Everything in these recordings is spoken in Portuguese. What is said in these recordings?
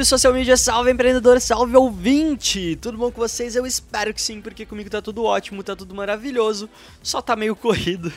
Salve social media, salve empreendedor, salve ouvinte! Tudo bom com vocês? Eu espero que sim, porque comigo tá tudo ótimo, tá tudo maravilhoso. Só tá meio corrido.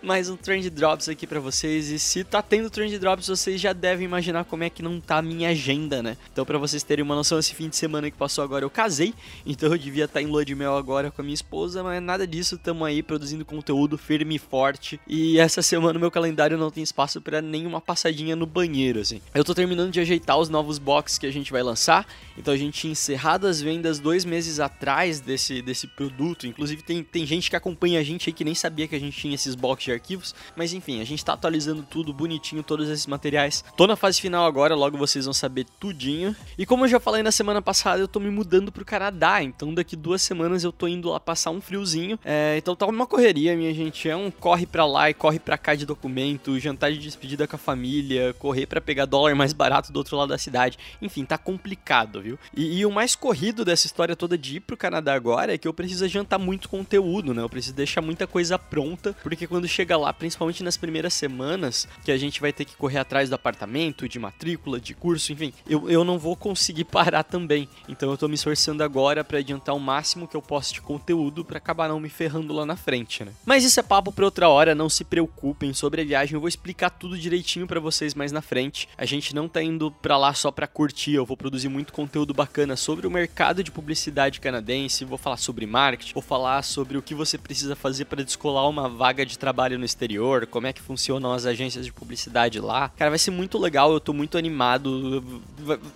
Mais um Trend Drops aqui pra vocês. E se tá tendo Trend Drops, vocês já devem imaginar como é que não tá a minha agenda, né? Então, pra vocês terem uma noção, esse fim de semana que passou agora eu casei. Então eu devia estar em lua de mel agora com a minha esposa, mas nada disso, tamo aí produzindo conteúdo firme e forte. E essa semana meu calendário não tem espaço pra nenhuma passadinha no banheiro, assim. Eu tô terminando de ajeitar os novos boxes que a gente vai lançar. Então a gente tinha encerrado as vendas dois meses atrás desse, desse produto. Inclusive tem, tem gente que acompanha a gente aí que nem sabia que a gente tinha esses boxes de arquivos. Mas enfim, a gente tá atualizando tudo bonitinho, todos esses materiais. Tô na fase final agora, logo vocês vão saber tudinho. E como eu já falei na semana passada, eu tô me mudando pro Canadá. Então daqui duas semanas eu tô indo lá passar um friozinho. É, então tá uma correria, minha gente. É um corre pra lá e corre pra cá de documento, jantar de despedida com a família, correr pra pegar dólar mais barato do outro lado da cidade. Enfim, tá complicado, viu? E, e o mais corrido dessa história toda de ir pro Canadá agora é que eu preciso jantar muito conteúdo, né? Eu preciso deixar muita coisa pronta, porque quando chega lá, principalmente nas primeiras semanas, que a gente vai ter que correr atrás do apartamento, de matrícula, de curso, enfim, eu, eu não vou conseguir parar também. Então eu tô me esforçando agora pra adiantar o máximo que eu posso de conteúdo pra acabar não me ferrando lá na frente, né? Mas isso é papo pra outra hora, não se preocupem sobre a viagem, eu vou explicar tudo direitinho pra vocês mais na frente. A gente não tá indo pra lá só pra curtir, eu vou produzir muito conteúdo bacana sobre o mercado de publicidade canadense, vou falar sobre marketing, vou falar sobre o que você precisa fazer para descolar uma vaga de trabalho no exterior, como é que funcionam as agências de publicidade lá. Cara, vai ser muito legal, eu tô muito animado.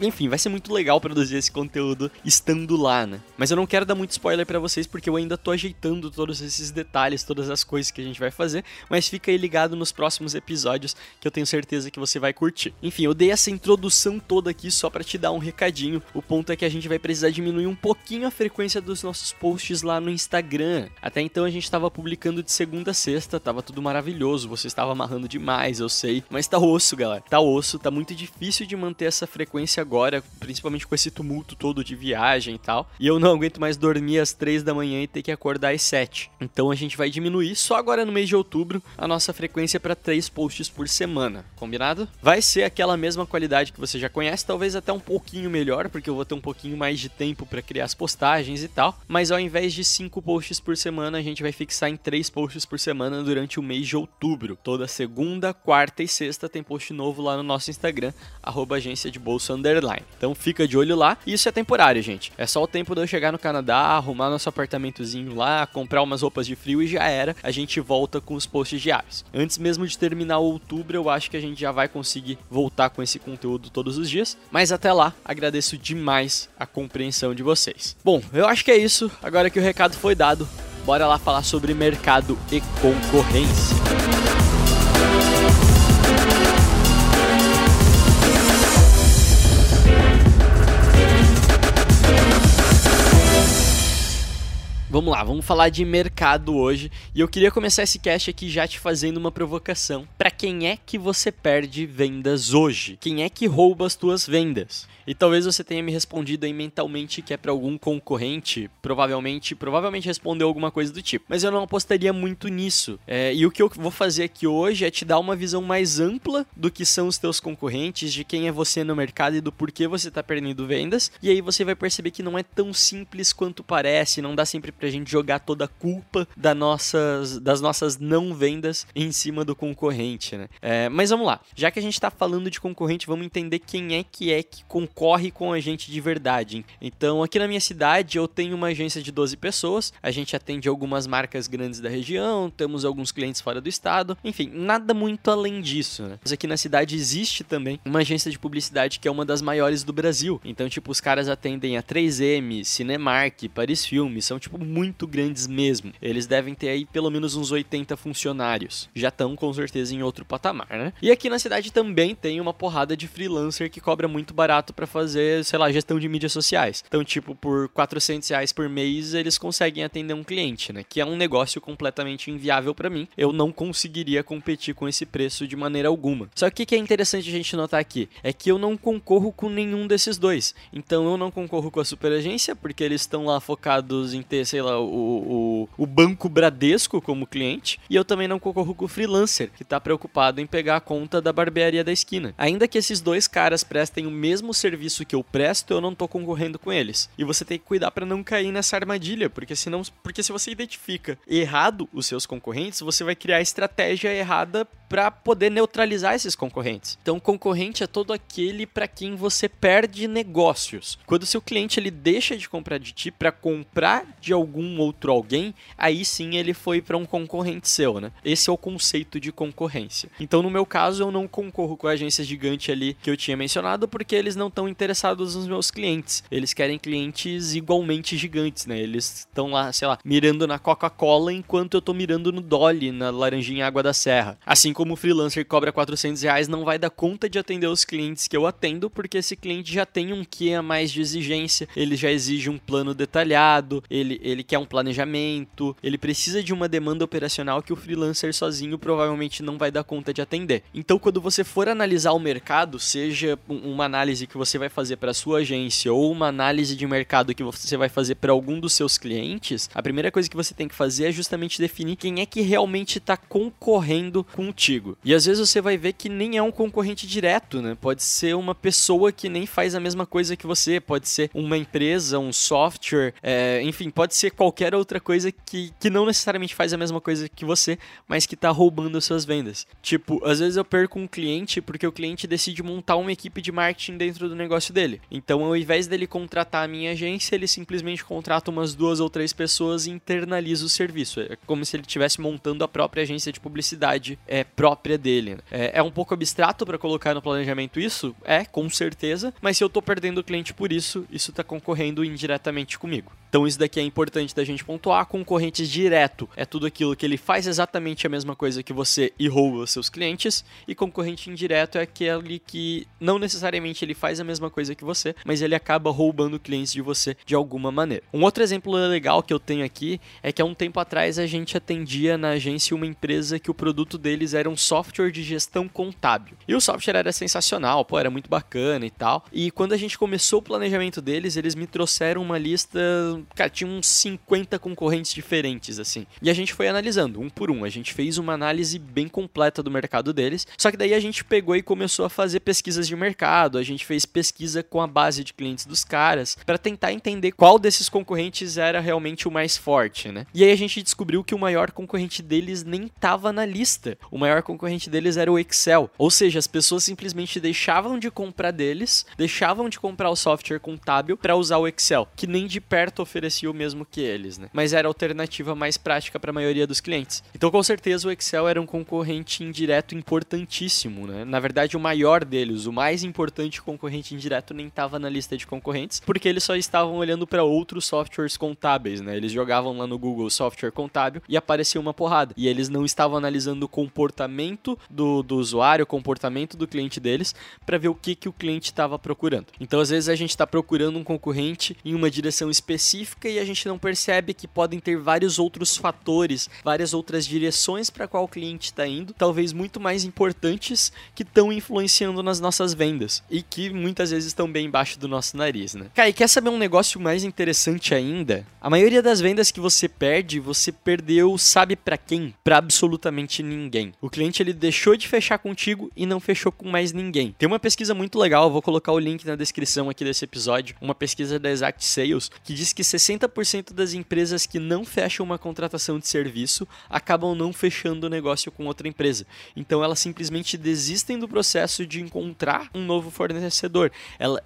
Enfim, vai ser muito legal produzir esse conteúdo estando lá, né? Mas eu não quero dar muito spoiler para vocês porque eu ainda tô ajeitando todos esses detalhes, todas as coisas que a gente vai fazer, mas fica aí ligado nos próximos episódios que eu tenho certeza que você vai curtir. Enfim, eu dei essa introdução toda aqui só para te dar um recadinho. O ponto é que a gente vai precisar diminuir um pouquinho a frequência dos nossos posts lá no Instagram. Até então a gente estava publicando de segunda a sexta, tava tudo maravilhoso, você estava amarrando demais, eu sei, mas tá osso, galera. Tá osso, tá muito difícil de manter essa frequência agora, principalmente com esse tumulto todo de viagem e tal. E eu não aguento mais dormir às três da manhã e ter que acordar às sete. Então a gente vai diminuir só agora no mês de outubro a nossa frequência para três posts por semana, combinado? Vai ser aquela mesma qualidade que você já conhece, talvez até um pouquinho melhor, porque eu vou ter um pouquinho mais de tempo para criar as postagens e tal. Mas ao invés de cinco posts por semana, a gente vai fixar em três posts por semana durante o mês de outubro. Toda segunda, quarta e sexta tem post novo lá no nosso Instagram, agência de bolsa underline. Então fica de olho lá. Isso é temporário, gente. É só o tempo de eu chegar no Canadá, arrumar nosso apartamentozinho lá, comprar umas roupas de frio e já era. A gente volta com os posts diários. Antes mesmo de terminar outubro, eu acho que a gente já vai conseguir voltar com esse conteúdo todos os dias. Mas até lá, agradeço demais a compreensão de vocês. Bom, eu acho que é isso. Agora que o recado foi dado, bora lá falar sobre mercado e concorrência. Vamos lá, vamos falar de mercado hoje. E eu queria começar esse cast aqui já te fazendo uma provocação. Para quem é que você perde vendas hoje? Quem é que rouba as tuas vendas? E talvez você tenha me respondido aí mentalmente que é para algum concorrente, provavelmente, provavelmente respondeu alguma coisa do tipo. Mas eu não apostaria muito nisso. É, e o que eu vou fazer aqui hoje é te dar uma visão mais ampla do que são os teus concorrentes, de quem é você no mercado e do porquê você tá perdendo vendas. E aí você vai perceber que não é tão simples quanto parece, não dá sempre pra gente jogar toda a culpa das nossas, das nossas não vendas em cima do concorrente, né? É, mas vamos lá, já que a gente tá falando de concorrente, vamos entender quem é que é que concorre com a gente de verdade. Então, aqui na minha cidade, eu tenho uma agência de 12 pessoas, a gente atende algumas marcas grandes da região, temos alguns clientes fora do estado, enfim, nada muito além disso, né? Mas aqui na cidade existe também uma agência de publicidade que é uma das maiores do Brasil. Então, tipo, os caras atendem a 3M, Cinemark, Paris Filmes, são tipo muito grandes mesmo. Eles devem ter aí pelo menos uns 80 funcionários. Já estão com certeza em outros outro patamar, né? E aqui na cidade também tem uma porrada de freelancer que cobra muito barato para fazer, sei lá, gestão de mídias sociais. Então, tipo, por 400 reais por mês, eles conseguem atender um cliente, né? Que é um negócio completamente inviável para mim. Eu não conseguiria competir com esse preço de maneira alguma. Só que o que é interessante a gente notar aqui é que eu não concorro com nenhum desses dois. Então, eu não concorro com a superagência, porque eles estão lá focados em ter, sei lá, o, o, o banco Bradesco como cliente. E eu também não concorro com o freelancer, que tá preocupado em pegar a conta da barbearia da esquina. Ainda que esses dois caras prestem o mesmo serviço que eu presto, eu não tô concorrendo com eles. E você tem que cuidar para não cair nessa armadilha, porque senão, porque se você identifica errado os seus concorrentes, você vai criar estratégia errada para poder neutralizar esses concorrentes. Então, concorrente é todo aquele para quem você perde negócios. Quando seu cliente ele deixa de comprar de ti para comprar de algum outro alguém, aí sim ele foi para um concorrente seu, né? Esse é o conceito de concorrência. Então, no meu caso, eu não concorro com a agência gigante ali que eu tinha mencionado, porque eles não estão interessados nos meus clientes. Eles querem clientes igualmente gigantes, né? Eles estão lá, sei lá, mirando na Coca-Cola enquanto eu tô mirando no Dolly, na Laranjinha Água da Serra. Assim como o freelancer que cobra 400 reais não vai dar conta de atender os clientes que eu atendo, porque esse cliente já tem um que a mais de exigência, ele já exige um plano detalhado, ele, ele quer um planejamento, ele precisa de uma demanda operacional que o freelancer sozinho provavelmente não vai dar conta de atender. Então, quando você for analisar o mercado, seja uma análise que você vai fazer para sua agência ou uma análise de mercado que você vai fazer para algum dos seus clientes, a primeira coisa que você tem que fazer é justamente definir quem é que realmente está concorrendo contigo. E às vezes você vai ver que nem é um concorrente direto, né? Pode ser uma pessoa que nem faz a mesma coisa que você, pode ser uma empresa, um software, é, enfim, pode ser qualquer outra coisa que, que não necessariamente faz a mesma coisa que você, mas que está roubando as suas vendas. Tipo, às vezes eu perco um cliente porque o cliente decide montar uma equipe de marketing dentro do negócio dele. Então, ao invés dele contratar a minha agência, ele simplesmente contrata umas duas ou três pessoas e internaliza o serviço. É como se ele estivesse montando a própria agência de publicidade é, própria dele. É, é um pouco abstrato para colocar no planejamento isso? É, com certeza. Mas se eu tô perdendo o cliente por isso, isso tá concorrendo indiretamente comigo. Então isso daqui é importante da gente pontuar. Concorrente direto é tudo aquilo que ele faz exatamente a mesma coisa que você e rouba seus clientes. E concorrente indireto é aquele que não necessariamente ele faz a mesma coisa que você, mas ele acaba roubando clientes de você de alguma maneira. Um outro exemplo legal que eu tenho aqui é que há um tempo atrás a gente atendia na agência uma empresa que o produto deles era um software de gestão contábil. E o software era sensacional, pô, era muito bacana e tal. E quando a gente começou o planejamento deles, eles me trouxeram uma lista, cara, tinha uns 50 concorrentes diferentes assim. E a gente foi analisando um por um. A gente fez uma análise bem completa do mercado deles. Só que daí a gente pegou e começou a fazer pesquisas de mercado, a gente fez pesquisa com a base de clientes dos caras para tentar entender qual desses concorrentes era realmente o mais forte, né? E aí a gente descobriu que o maior concorrente deles nem tava na lista. O maior concorrente deles era o Excel. Ou seja, as pessoas simplesmente deixavam de comprar deles, deixavam de comprar o software contábil para usar o Excel, que nem de perto oferecia o mesmo que eles, né? Mas era a alternativa mais prática para a maioria dos clientes. Então, com certeza, o Excel era um concorrente indireto importantíssimo, né? Na verdade, o maior deles, o mais importante concorrente indireto, nem estava na lista de concorrentes, porque eles só estavam olhando para outros softwares contábeis, né? Eles jogavam lá no Google software contábil e aparecia uma porrada. E eles não estavam analisando o comportamento do, do usuário, o comportamento do cliente deles, para ver o que, que o cliente estava procurando. Então, às vezes, a gente está procurando um concorrente em uma direção específica e a gente não percebe que podem ter vários outros fatores, várias outras direções para qual o cliente está indo, talvez muito mais importantes que estão influenciando nas nossas vendas e que muitas vezes estão bem embaixo do nosso nariz, né? Cara, e quer saber um negócio mais interessante ainda? A maioria das vendas que você perde, você perdeu, sabe para quem? Para absolutamente ninguém. O cliente ele deixou de fechar contigo e não fechou com mais ninguém. Tem uma pesquisa muito legal, vou colocar o link na descrição aqui desse episódio, uma pesquisa da Exact Sales que diz que 60% das empresas que não fecham uma contratação de serviço acabam não fechando o negócio com outra empresa. Então elas simplesmente desistem do processo de encontrar um novo fornecedor.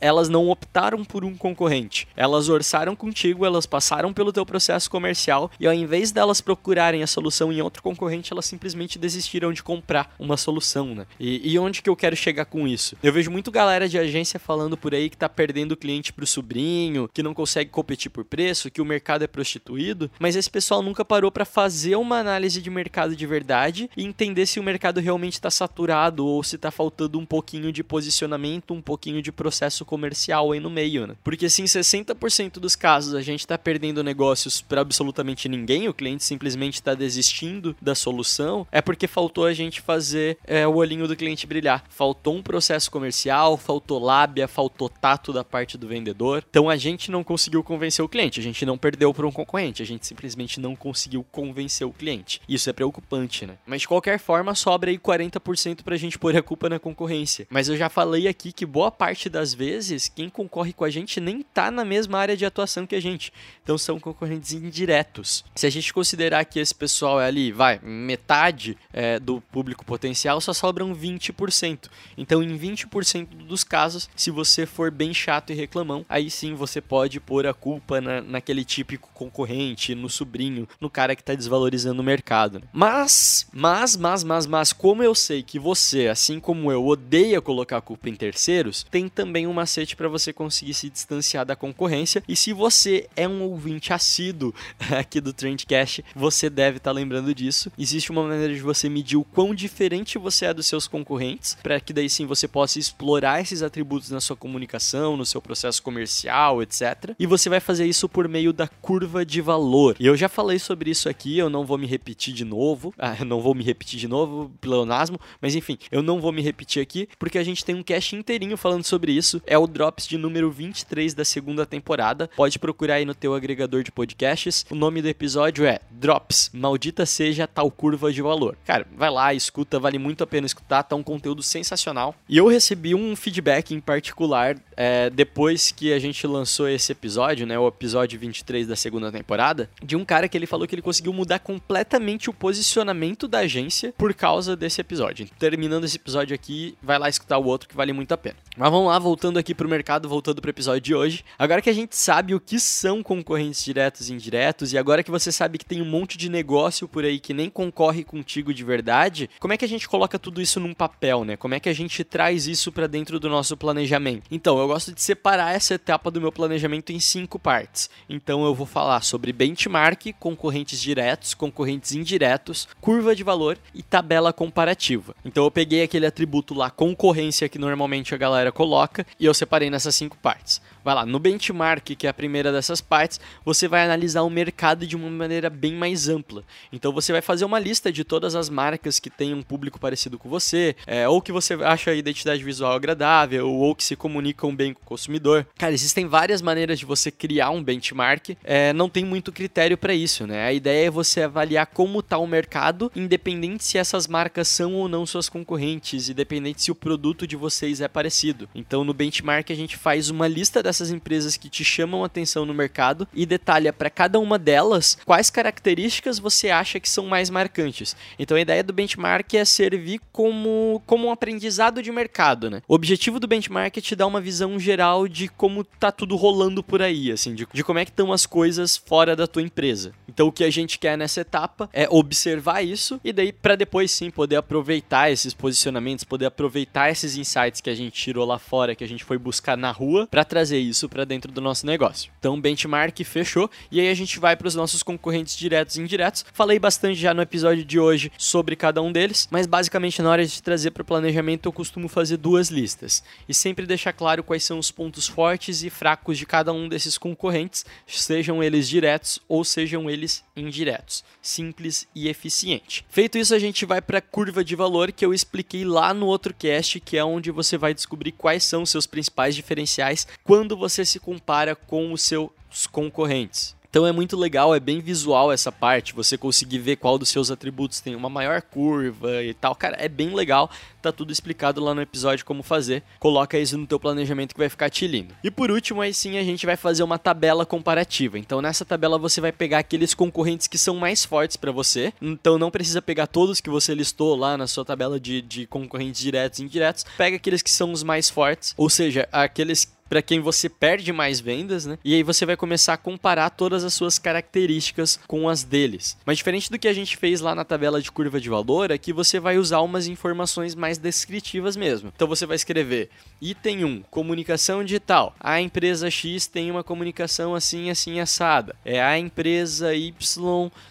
Elas não optaram por um concorrente. Elas orçaram contigo, elas passaram pelo teu processo comercial e ao invés delas procurarem a solução em outro concorrente, elas simplesmente desistiram de comprar uma solução, né? E, e onde que eu quero chegar com isso? Eu vejo muito galera de agência falando por aí que tá perdendo cliente pro sobrinho, que não consegue competir por preço, que o mercado é prostituído, mas esse pessoal nunca parou para fazer uma análise de mercado de verdade e entender se o mercado realmente está saturado ou se está faltando um pouquinho de posicionamento, um pouquinho de processo comercial aí no meio, né? Porque se em 60% dos casos a gente está perdendo negócios para absolutamente ninguém, o cliente simplesmente está desistindo da solução, é porque faltou a gente fazer é, o olhinho do cliente brilhar. Faltou um processo comercial, faltou lábia, faltou tato da parte do vendedor. Então a gente não conseguiu convencer o cliente, a gente não perdeu para um concorrente, a gente simplesmente não conseguiu convencer o cliente. Isso é preocupante, né? Mas de qualquer forma, sobra aí 40% pra gente pôr a culpa na concorrência. Mas eu já falei aqui que boa parte das vezes quem concorre com a gente nem tá na mesma área de atuação que a gente. Então são concorrentes indiretos. Se a gente considerar que esse pessoal é ali, vai, metade é, do público potencial, só sobram 20%. Então em 20% dos casos, se você for bem chato e reclamão, aí sim você pode pôr a culpa na, naquele típico concorrente, no sobrinho, no cara que está desvalorizando o mercado. Né? Mas, mas, mas, mas, mas, como eu sei que você, assim como eu, odeia colocar a culpa em terceiros, tem também um macete para você conseguir se distanciar da concorrência. E se você é um ouvinte assíduo aqui do Trendcast, você deve estar tá lembrando disso. Existe uma maneira de você medir o quão diferente você é dos seus concorrentes, para que daí sim você possa explorar esses atributos na sua comunicação, no seu processo comercial, etc. E você vai fazer isso por meio da curva de valor. E eu já falei sobre isso aqui, eu não vou me repetir de novo. Ah, não vou me repetir de novo, pleonasmo, mas enfim, eu não vou me repetir aqui, porque a gente tem um cast inteirinho falando sobre isso. É o Drops de número 23 da segunda temporada. Pode procurar aí no teu agregador de podcasts. O nome do episódio é Drops, maldita seja tal curva de valor. Cara, vai lá, escuta, vale muito a pena escutar, tá um conteúdo sensacional. E eu recebi um feedback em particular é, depois que a gente lançou esse episódio, né, o episódio 23 da segunda temporada, de um cara que ele falou que ele conseguiu mudar completamente o posicionamento da agência por causa desse episódio. Terminando esse episódio aqui, vai lá escutar o outro que vale muito a pena. Mas vamos lá, voltando aqui pro mercado, voltando pro episódio de hoje. Agora que a gente sabe o que são concorrentes diretos e indiretos, e agora que você sabe que tem um monte de negócio por aí que nem concorre contigo de verdade, como é que a gente coloca tudo isso num papel, né? Como é que a gente traz isso para dentro do nosso planejamento? Então, eu gosto de separar essa etapa do meu planejamento em cinco partes. Então, eu vou falar sobre benchmark, concorrentes diretos, concorrentes indiretos, curva de valor e tabela comparativa. Então, eu peguei aquele atributo lá, concorrência, que normalmente a galera coloca, e eu separei nessas cinco partes. Vai lá, no benchmark, que é a primeira dessas partes, você vai analisar o mercado de uma maneira bem mais ampla. Então você vai fazer uma lista de todas as marcas que têm um público parecido com você, é, ou que você acha a identidade visual agradável, ou que se comunicam bem com o consumidor. Cara, existem várias maneiras de você criar um benchmark, é, não tem muito critério para isso, né? A ideia é você avaliar como está o mercado, independente se essas marcas são ou não suas concorrentes, independente se o produto de vocês é parecido. Então no benchmark a gente faz uma lista dessas empresas que te chamam atenção no mercado e detalha para cada uma delas quais características você acha que são mais marcantes. Então a ideia do benchmark é servir como, como um aprendizado de mercado, né? O objetivo do benchmark é te dar uma visão geral de como tá tudo rolando por aí, assim, de, de como é que estão as coisas fora da tua empresa. Então o que a gente quer nessa etapa é observar isso e daí para depois sim poder aproveitar esses posicionamentos, poder aproveitar esses insights que a gente tirou lá fora, que a gente foi buscar na rua para trazer isso para dentro do nosso negócio. Então, benchmark fechou e aí a gente vai para os nossos concorrentes diretos e indiretos. Falei bastante já no episódio de hoje sobre cada um deles, mas basicamente na hora de trazer para o planejamento eu costumo fazer duas listas e sempre deixar claro quais são os pontos fortes e fracos de cada um desses concorrentes, sejam eles diretos ou sejam eles indiretos. Simples e eficiente. Feito isso, a gente vai para a curva de valor que eu expliquei lá no outro cast, que é onde você vai descobrir quais são seus principais diferenciais quando você se compara com os seus concorrentes. Então é muito legal, é bem visual essa parte, você conseguir ver qual dos seus atributos tem uma maior curva e tal. Cara, é bem legal, tá tudo explicado lá no episódio como fazer. Coloca isso no teu planejamento que vai ficar te lindo. E por último, aí sim a gente vai fazer uma tabela comparativa. Então nessa tabela você vai pegar aqueles concorrentes que são mais fortes para você. Então não precisa pegar todos que você listou lá na sua tabela de, de concorrentes diretos e indiretos. Pega aqueles que são os mais fortes, ou seja, aqueles para quem você perde mais vendas, né? E aí você vai começar a comparar todas as suas características com as deles. Mas diferente do que a gente fez lá na tabela de curva de valor, aqui você vai usar umas informações mais descritivas mesmo. Então você vai escrever item 1, comunicação digital. A empresa X tem uma comunicação assim, assim assada. É a empresa Y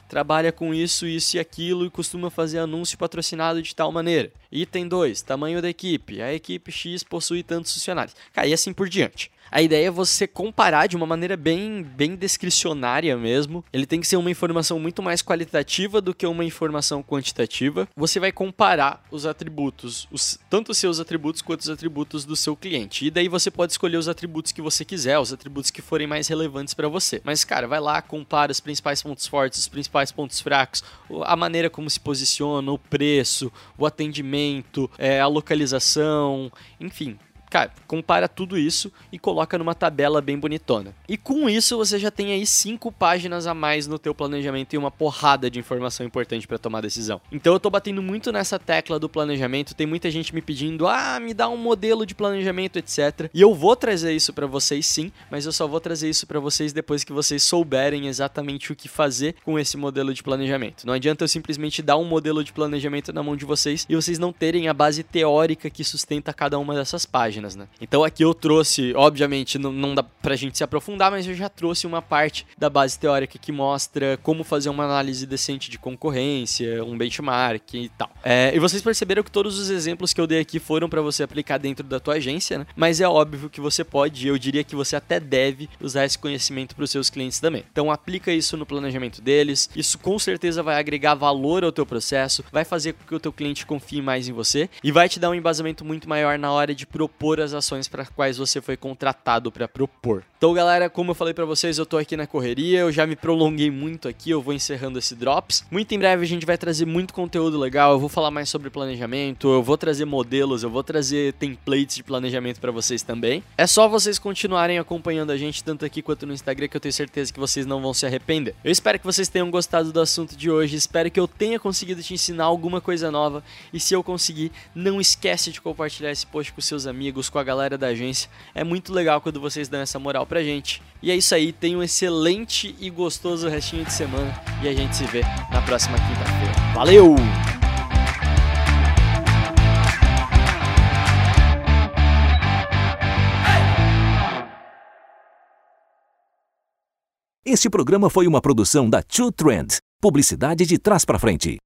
trabalha com isso, isso e aquilo e costuma fazer anúncio patrocinado de tal maneira. Item 2, tamanho da equipe. A equipe X possui tantos funcionários. Cara, e assim por diante. A ideia é você comparar de uma maneira bem, bem descricionária mesmo. Ele tem que ser uma informação muito mais qualitativa do que uma informação quantitativa. Você vai comparar os atributos, os, tanto os seus atributos quanto os atributos do seu cliente. E daí você pode escolher os atributos que você quiser, os atributos que forem mais relevantes para você. Mas, cara, vai lá, compara os principais pontos fortes, os principais pontos fracos, a maneira como se posiciona, o preço, o atendimento, é, a localização, enfim Cara, compara tudo isso e coloca numa tabela bem bonitona. E com isso você já tem aí cinco páginas a mais no teu planejamento e uma porrada de informação importante para tomar decisão. Então eu tô batendo muito nessa tecla do planejamento, tem muita gente me pedindo: "Ah, me dá um modelo de planejamento, etc". E eu vou trazer isso para vocês sim, mas eu só vou trazer isso para vocês depois que vocês souberem exatamente o que fazer com esse modelo de planejamento. Não adianta eu simplesmente dar um modelo de planejamento na mão de vocês e vocês não terem a base teórica que sustenta cada uma dessas páginas páginas, né? Então aqui eu trouxe, obviamente, não, não dá pra gente se aprofundar, mas eu já trouxe uma parte da base teórica que mostra como fazer uma análise decente de concorrência, um benchmark e tal. É, e vocês perceberam que todos os exemplos que eu dei aqui foram para você aplicar dentro da tua agência, né? Mas é óbvio que você pode, eu diria que você até deve usar esse conhecimento para os seus clientes também. Então aplica isso no planejamento deles. Isso com certeza vai agregar valor ao teu processo, vai fazer com que o teu cliente confie mais em você e vai te dar um embasamento muito maior na hora de propor propor as ações para quais você foi contratado para propor. Então, galera, como eu falei para vocês, eu tô aqui na correria, eu já me prolonguei muito aqui, eu vou encerrando esse drops. Muito em breve a gente vai trazer muito conteúdo legal, eu vou falar mais sobre planejamento, eu vou trazer modelos, eu vou trazer templates de planejamento para vocês também. É só vocês continuarem acompanhando a gente tanto aqui quanto no Instagram que eu tenho certeza que vocês não vão se arrepender. Eu espero que vocês tenham gostado do assunto de hoje, espero que eu tenha conseguido te ensinar alguma coisa nova e se eu conseguir, não esquece de compartilhar esse post com seus amigos com a galera da agência. É muito legal quando vocês dão essa moral pra gente. E é isso aí, tenha um excelente e gostoso restinho de semana e a gente se vê na próxima quinta-feira. Valeu! Este programa foi uma produção da Two Trend, publicidade de trás para frente.